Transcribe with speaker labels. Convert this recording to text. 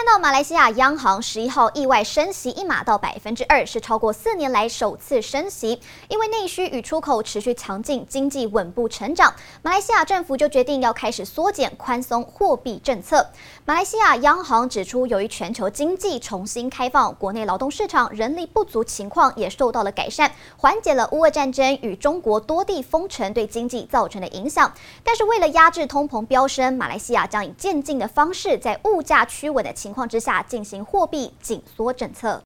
Speaker 1: 看到马来西亚央行十一号意外升息一码到百分之二，是超过四年来首次升息。因为内需与出口持续强劲，经济稳步成长，马来西亚政府就决定要开始缩减宽松货币政策。马来西亚央行指出，由于全球经济重新开放，国内劳动市场人力不足情况也受到了改善，缓解了乌俄战争与中国多地封城对经济造成的影响。但是为了压制通膨飙升，马来西亚将以渐进的方式，在物价趋稳的情情况之下进行货币紧缩政策。